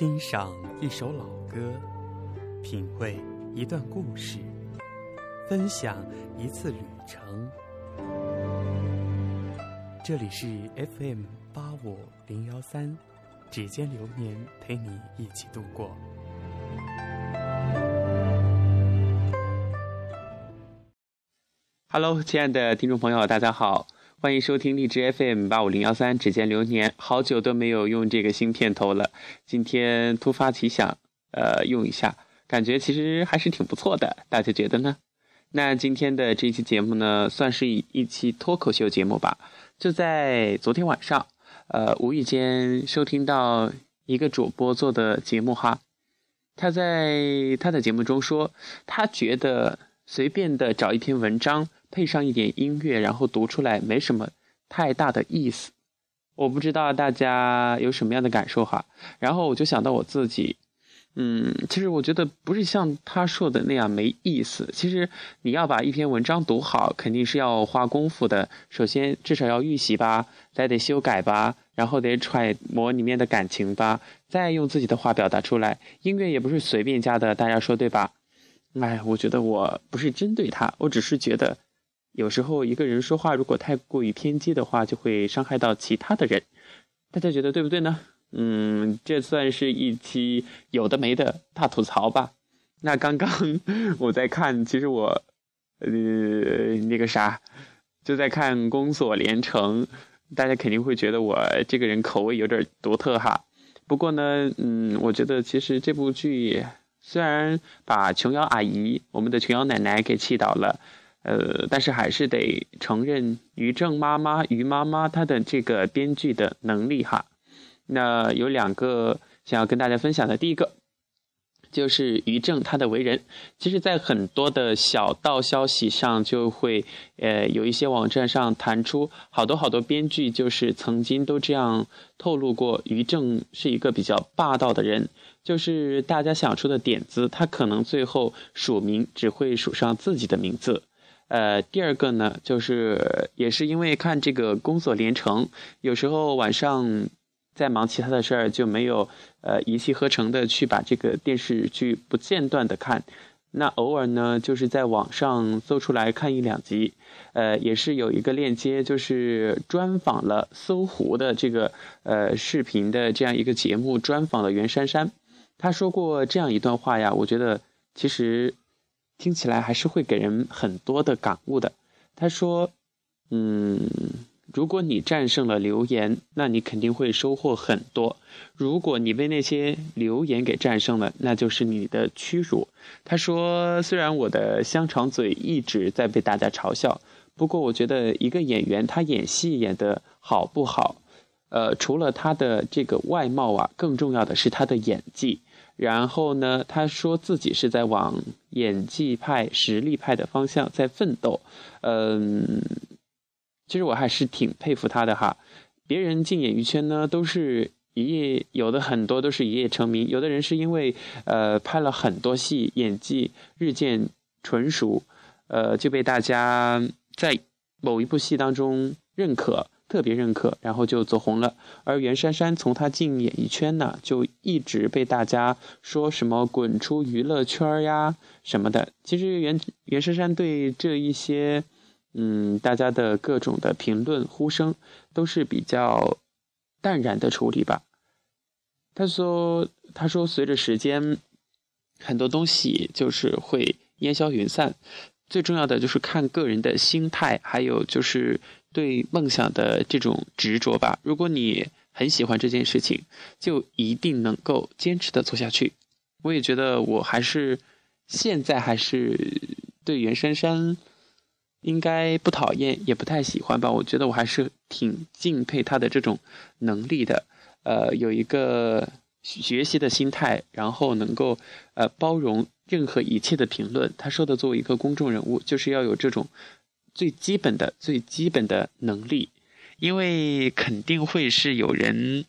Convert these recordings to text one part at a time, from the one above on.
欣赏一首老歌，品味一段故事，分享一次旅程。这里是 FM 八五零幺三，指尖流年陪你一起度过。Hello，亲爱的听众朋友，大家好。欢迎收听荔枝 FM 八五零幺三，指尖流年。好久都没有用这个新片头了，今天突发奇想，呃，用一下，感觉其实还是挺不错的。大家觉得呢？那今天的这期节目呢，算是一期脱口秀节目吧。就在昨天晚上，呃，无意间收听到一个主播做的节目哈，他在他的节目中说，他觉得随便的找一篇文章。配上一点音乐，然后读出来没什么太大的意思。我不知道大家有什么样的感受哈。然后我就想到我自己，嗯，其实我觉得不是像他说的那样没意思。其实你要把一篇文章读好，肯定是要花功夫的。首先至少要预习吧，再得修改吧，然后得揣摩里面的感情吧，再用自己的话表达出来。音乐也不是随便加的，大家说对吧？哎，我觉得我不是针对他，我只是觉得。有时候一个人说话如果太过于偏激的话，就会伤害到其他的人。大家觉得对不对呢？嗯，这算是一期有的没的大吐槽吧。那刚刚 我在看，其实我呃那个啥，就在看《宫锁连城》，大家肯定会觉得我这个人口味有点独特哈。不过呢，嗯，我觉得其实这部剧虽然把琼瑶阿姨，我们的琼瑶奶奶给气倒了。呃，但是还是得承认于正妈妈、于妈妈她的这个编剧的能力哈。那有两个想要跟大家分享的，第一个就是于正他的为人。其实，在很多的小道消息上，就会呃有一些网站上弹出好多好多编剧，就是曾经都这样透露过，于正是一个比较霸道的人，就是大家想出的点子，他可能最后署名只会署上自己的名字。呃，第二个呢，就是也是因为看这个宫锁连城，有时候晚上在忙其他的事儿，就没有呃一气呵成的去把这个电视剧不间断的看。那偶尔呢，就是在网上搜出来看一两集，呃，也是有一个链接，就是专访了搜狐的这个呃视频的这样一个节目，专访了袁姗姗。她说过这样一段话呀，我觉得其实。听起来还是会给人很多的感悟的。她说：“嗯，如果你战胜了流言，那你肯定会收获很多；如果你被那些流言给战胜了，那就是你的屈辱。”他说：“虽然我的香肠嘴一直在被大家嘲笑，不过我觉得一个演员他演戏演得好不好，呃，除了他的这个外貌啊，更重要的是他的演技。”然后呢，他说自己是在往演技派、实力派的方向在奋斗。嗯，其实我还是挺佩服他的哈。别人进演艺圈呢，都是一夜有的很多都是一夜成名，有的人是因为呃拍了很多戏，演技日渐纯熟，呃就被大家在某一部戏当中认可。特别认可，然后就走红了。而袁姗姗从她进演艺圈呢，就一直被大家说什么“滚出娱乐圈呀”什么的。其实袁袁姗姗对这一些，嗯，大家的各种的评论呼声，都是比较淡然的处理吧。他说：“他说随着时间，很多东西就是会烟消云散，最重要的就是看个人的心态，还有就是。”对梦想的这种执着吧，如果你很喜欢这件事情，就一定能够坚持的做下去。我也觉得我还是现在还是对袁姗姗应该不讨厌，也不太喜欢吧。我觉得我还是挺敬佩他的这种能力的，呃，有一个学习的心态，然后能够呃包容任何一切的评论。他说的，作为一个公众人物，就是要有这种。最基本的、最基本的能力，因为肯定会是有人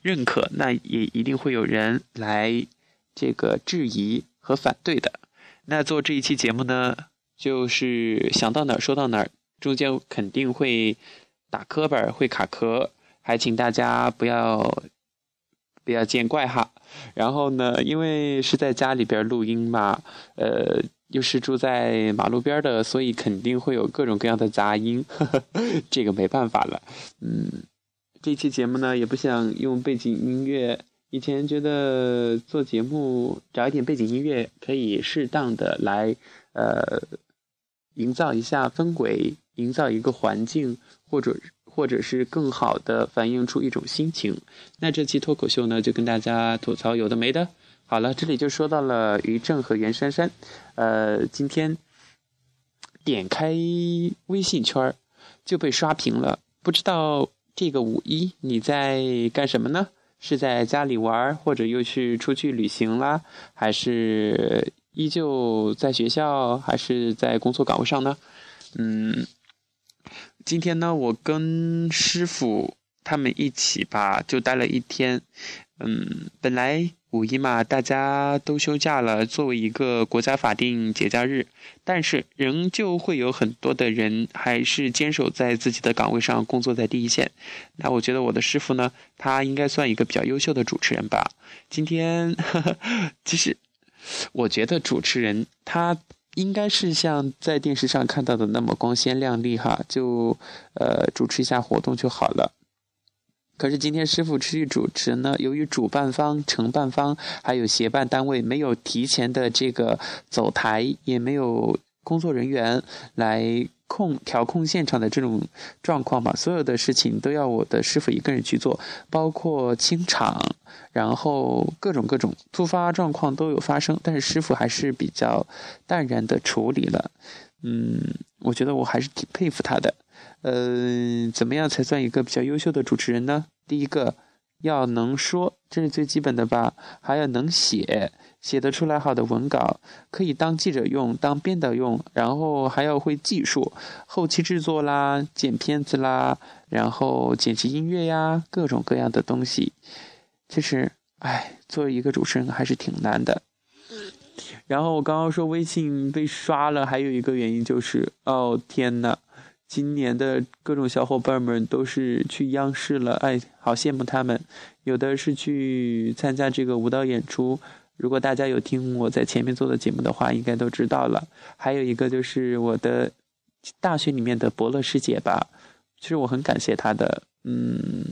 认可，那也一定会有人来这个质疑和反对的。那做这一期节目呢，就是想到哪儿说到哪儿，中间肯定会打磕巴会卡壳，还请大家不要不要见怪哈。然后呢，因为是在家里边录音嘛，呃，又是住在马路边的，所以肯定会有各种各样的杂音，这个没办法了。嗯，这期节目呢，也不想用背景音乐。以前觉得做节目找一点背景音乐，可以适当的来，呃，营造一下氛围，营造一个环境，或者或者是更好的反映出一种心情。那这期脱口秀呢，就跟大家吐槽有的没的。好了，这里就说到了于正和袁姗姗，呃，今天点开微信圈就被刷屏了。不知道这个五一你在干什么呢？是在家里玩，或者又是出去旅行啦，还是依旧在学校，还是在工作岗位上呢？嗯，今天呢，我跟师傅他们一起吧，就待了一天。嗯，本来。五一嘛，大家都休假了，作为一个国家法定节假日，但是仍旧会有很多的人还是坚守在自己的岗位上，工作在第一线。那我觉得我的师傅呢，他应该算一个比较优秀的主持人吧。今天，其实我觉得主持人他应该是像在电视上看到的那么光鲜亮丽哈，就呃主持一下活动就好了。可是今天师傅出去主持呢，由于主办方、承办方还有协办单位没有提前的这个走台，也没有工作人员来控调控现场的这种状况嘛，所有的事情都要我的师傅一个人去做，包括清场，然后各种各种突发状况都有发生，但是师傅还是比较淡然的处理了。嗯，我觉得我还是挺佩服他的。嗯，怎么样才算一个比较优秀的主持人呢？第一个要能说，这是最基本的吧，还要能写，写得出来好的文稿，可以当记者用，当编导用，然后还要会技术，后期制作啦，剪片子啦，然后剪辑音乐呀，各种各样的东西。其实，哎，作为一个主持人还是挺难的。然后我刚刚说微信被刷了，还有一个原因就是，哦天呐，今年的各种小伙伴们都是去央视了，哎，好羡慕他们。有的是去参加这个舞蹈演出，如果大家有听我在前面做的节目的话，应该都知道了。还有一个就是我的大学里面的伯乐师姐吧，其实我很感谢她的。嗯，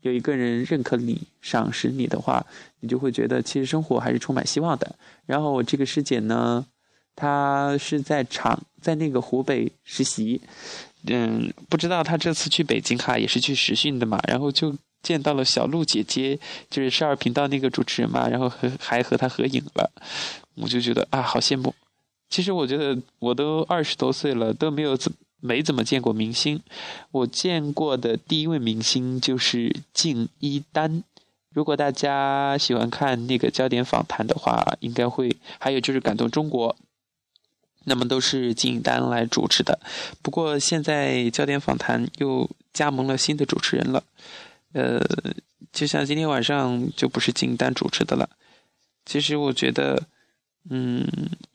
有一个人认可你、赏识你的话，你就会觉得其实生活还是充满希望的。然后我这个师姐呢。他是在厂，在那个湖北实习，嗯，不知道他这次去北京哈，也是去实训的嘛，然后就见到了小鹿姐姐，就是少儿频道那个主持人嘛，然后和还和他合影了，我就觉得啊，好羡慕。其实我觉得我都二十多岁了，都没有怎没怎么见过明星，我见过的第一位明星就是敬一丹。如果大家喜欢看那个焦点访谈的话，应该会，还有就是感动中国。那么都是金丹来主持的，不过现在焦点访谈又加盟了新的主持人了，呃，就像今天晚上就不是金丹主持的了。其实我觉得，嗯，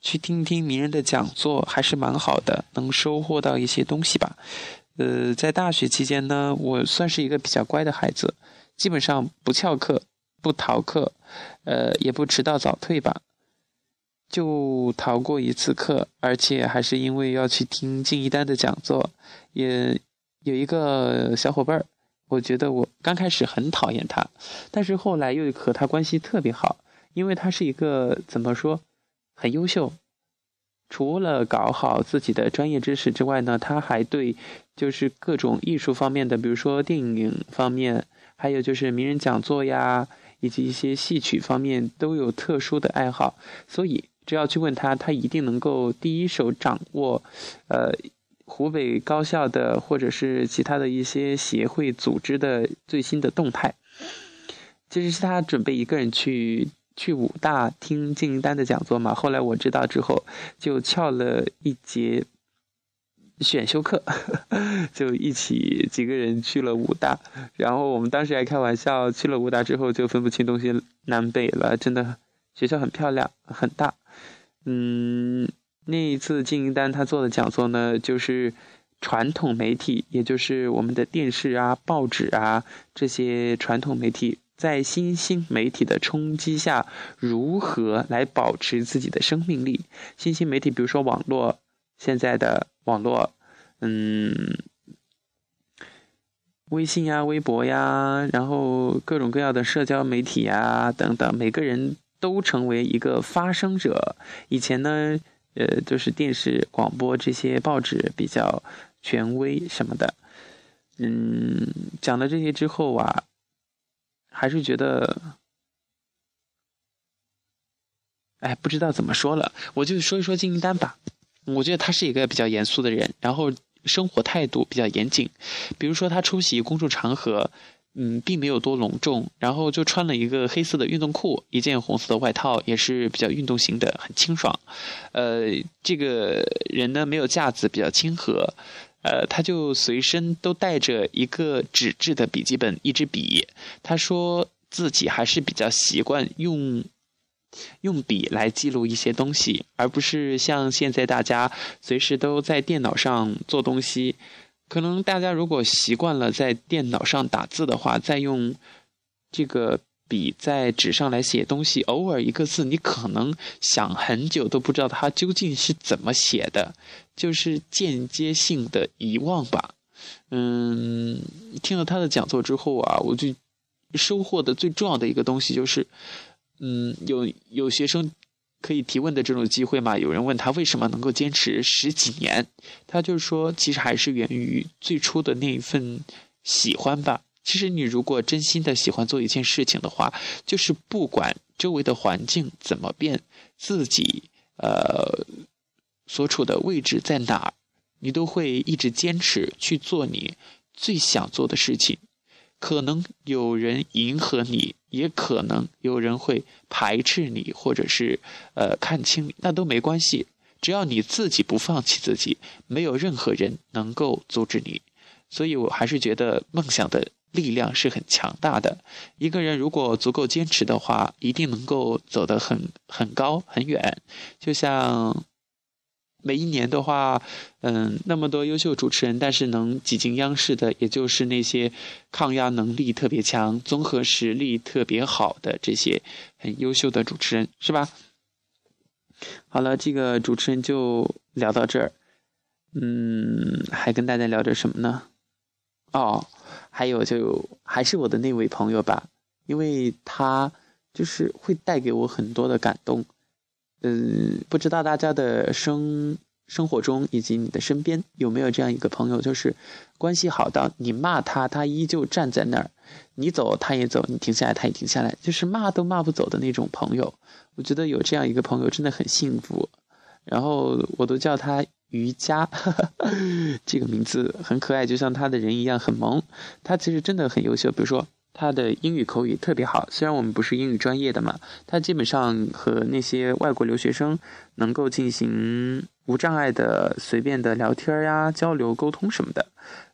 去听听名人的讲座还是蛮好的，能收获到一些东西吧。呃，在大学期间呢，我算是一个比较乖的孩子，基本上不翘课、不逃课，呃，也不迟到早退吧。就逃过一次课，而且还是因为要去听敬一丹的讲座。也有一个小伙伴儿，我觉得我刚开始很讨厌他，但是后来又和他关系特别好，因为他是一个怎么说，很优秀。除了搞好自己的专业知识之外呢，他还对就是各种艺术方面的，比如说电影方面，还有就是名人讲座呀，以及一些戏曲方面都有特殊的爱好，所以。只要去问他，他一定能够第一手掌握，呃，湖北高校的或者是其他的一些协会组织的最新的动态。其实是他准备一个人去去武大听敬一丹的讲座嘛。后来我知道之后，就翘了一节选修课，就一起几个人去了武大。然后我们当时还开玩笑，去了武大之后就分不清东西南北了。真的，学校很漂亮，很大。嗯，那一次金一丹他做的讲座呢，就是传统媒体，也就是我们的电视啊、报纸啊这些传统媒体在新兴媒体的冲击下，如何来保持自己的生命力？新兴媒体，比如说网络，现在的网络，嗯，微信呀、微博呀，然后各种各样的社交媒体呀等等，每个人都成为一个发声者。以前呢，呃，就是电视、广播这些报纸比较权威什么的。嗯，讲了这些之后啊。还是觉得，哎，不知道怎么说了，我就说一说金英丹吧。我觉得他是一个比较严肃的人，然后生活态度比较严谨。比如说他出席公众场合，嗯，并没有多隆重，然后就穿了一个黑色的运动裤，一件红色的外套，也是比较运动型的，很清爽。呃，这个人呢没有架子，比较亲和。呃，他就随身都带着一个纸质的笔记本，一支笔。他说自己还是比较习惯用用笔来记录一些东西，而不是像现在大家随时都在电脑上做东西。可能大家如果习惯了在电脑上打字的话，再用这个。笔在纸上来写东西，偶尔一个字，你可能想很久都不知道它究竟是怎么写的，就是间接性的遗忘吧。嗯，听了他的讲座之后啊，我就收获的最重要的一个东西就是，嗯，有有学生可以提问的这种机会嘛？有人问他为什么能够坚持十几年，他就说，其实还是源于最初的那一份喜欢吧。其实，你如果真心的喜欢做一件事情的话，就是不管周围的环境怎么变，自己呃所处的位置在哪儿，你都会一直坚持去做你最想做的事情。可能有人迎合你，也可能有人会排斥你，或者是呃看轻你，那都没关系。只要你自己不放弃自己，没有任何人能够阻止你。所以我还是觉得梦想的。力量是很强大的。一个人如果足够坚持的话，一定能够走得很很高很远。就像每一年的话，嗯，那么多优秀主持人，但是能挤进央视的，也就是那些抗压能力特别强、综合实力特别好的这些很优秀的主持人，是吧？好了，这个主持人就聊到这儿。嗯，还跟大家聊点什么呢？哦。还有就还是我的那位朋友吧，因为他就是会带给我很多的感动。嗯，不知道大家的生生活中以及你的身边有没有这样一个朋友，就是关系好到你骂他，他依旧站在那儿；你走他也走，你停下来他也停下来，就是骂都骂不走的那种朋友。我觉得有这样一个朋友真的很幸福。然后我都叫他。瑜伽，这个名字很可爱，就像他的人一样很萌。他其实真的很优秀，比如说他的英语口语特别好。虽然我们不是英语专业的嘛，他基本上和那些外国留学生能够进行无障碍的随便的聊天呀、交流沟通什么的。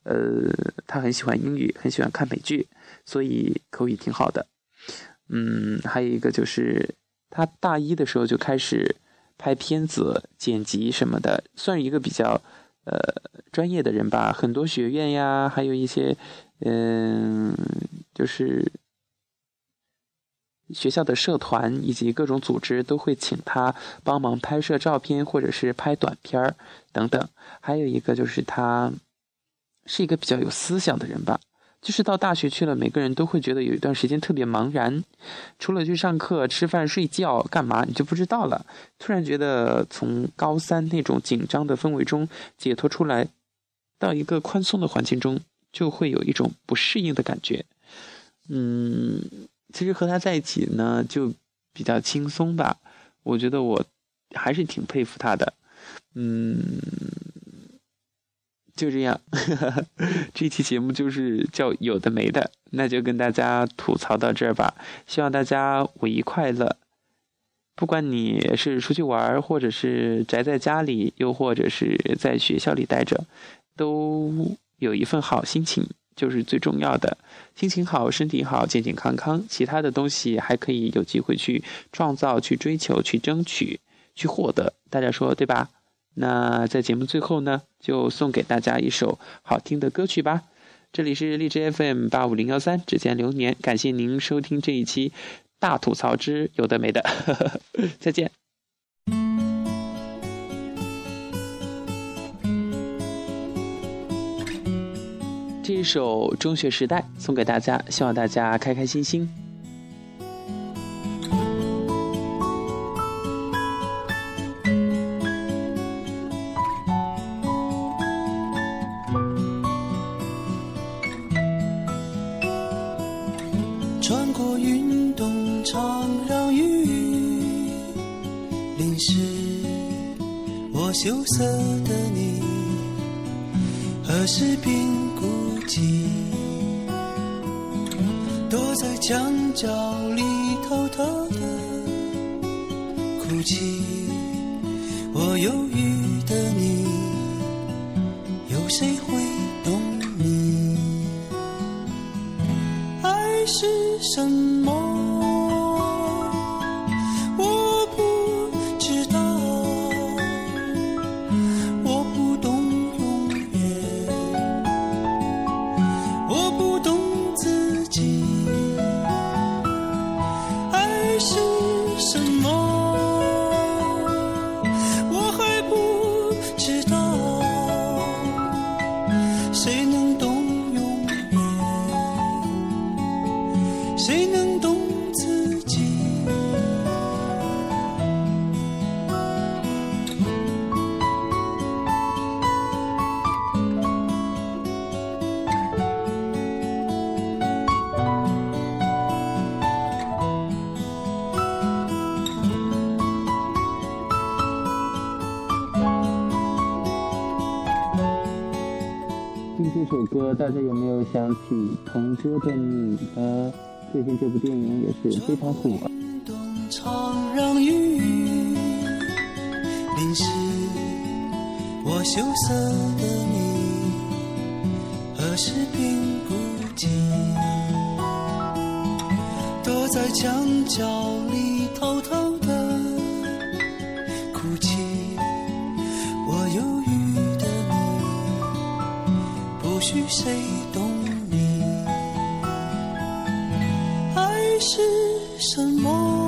呃，他很喜欢英语，很喜欢看美剧，所以口语挺好的。嗯，还有一个就是他大一的时候就开始。拍片子、剪辑什么的，算是一个比较呃专业的人吧。很多学院呀，还有一些嗯，就是学校的社团以及各种组织都会请他帮忙拍摄照片，或者是拍短片儿等等。还有一个就是他是一个比较有思想的人吧。就是到大学去了，每个人都会觉得有一段时间特别茫然，除了去上课、吃饭、睡觉，干嘛你就不知道了。突然觉得从高三那种紧张的氛围中解脱出来，到一个宽松的环境中，就会有一种不适应的感觉。嗯，其实和他在一起呢，就比较轻松吧。我觉得我还是挺佩服他的。嗯。就这样，这期节目就是叫有的没的，那就跟大家吐槽到这儿吧。希望大家五一快乐，不管你是出去玩，或者是宅在家里，又或者是在学校里待着，都有一份好心情，就是最重要的。心情好，身体好，健健康康，其他的东西还可以有机会去创造、去追求、去争取、去获得。大家说对吧？那在节目最后呢，就送给大家一首好听的歌曲吧。这里是荔枝 FM 八五零幺三，指尖流年，感谢您收听这一期大吐槽之有的没的，再见。这一首《中学时代》送给大家，希望大家开开心心。孤寂？躲在墙角里偷偷的哭泣。我忧郁的你，有谁会懂你？爱是什么？是什么？首歌，大家有没有想起《同桌的你》呢？最近这部电影也是非常火。运动场让雨淋湿我羞涩的你，何时变孤寂？躲在墙角里偷偷的许谁懂你。爱是什么？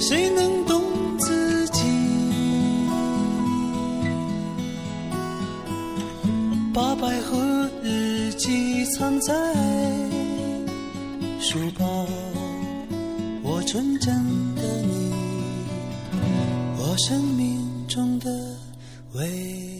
谁能懂自己？把百合日记藏在书包，我纯真的你，我生命中的唯一。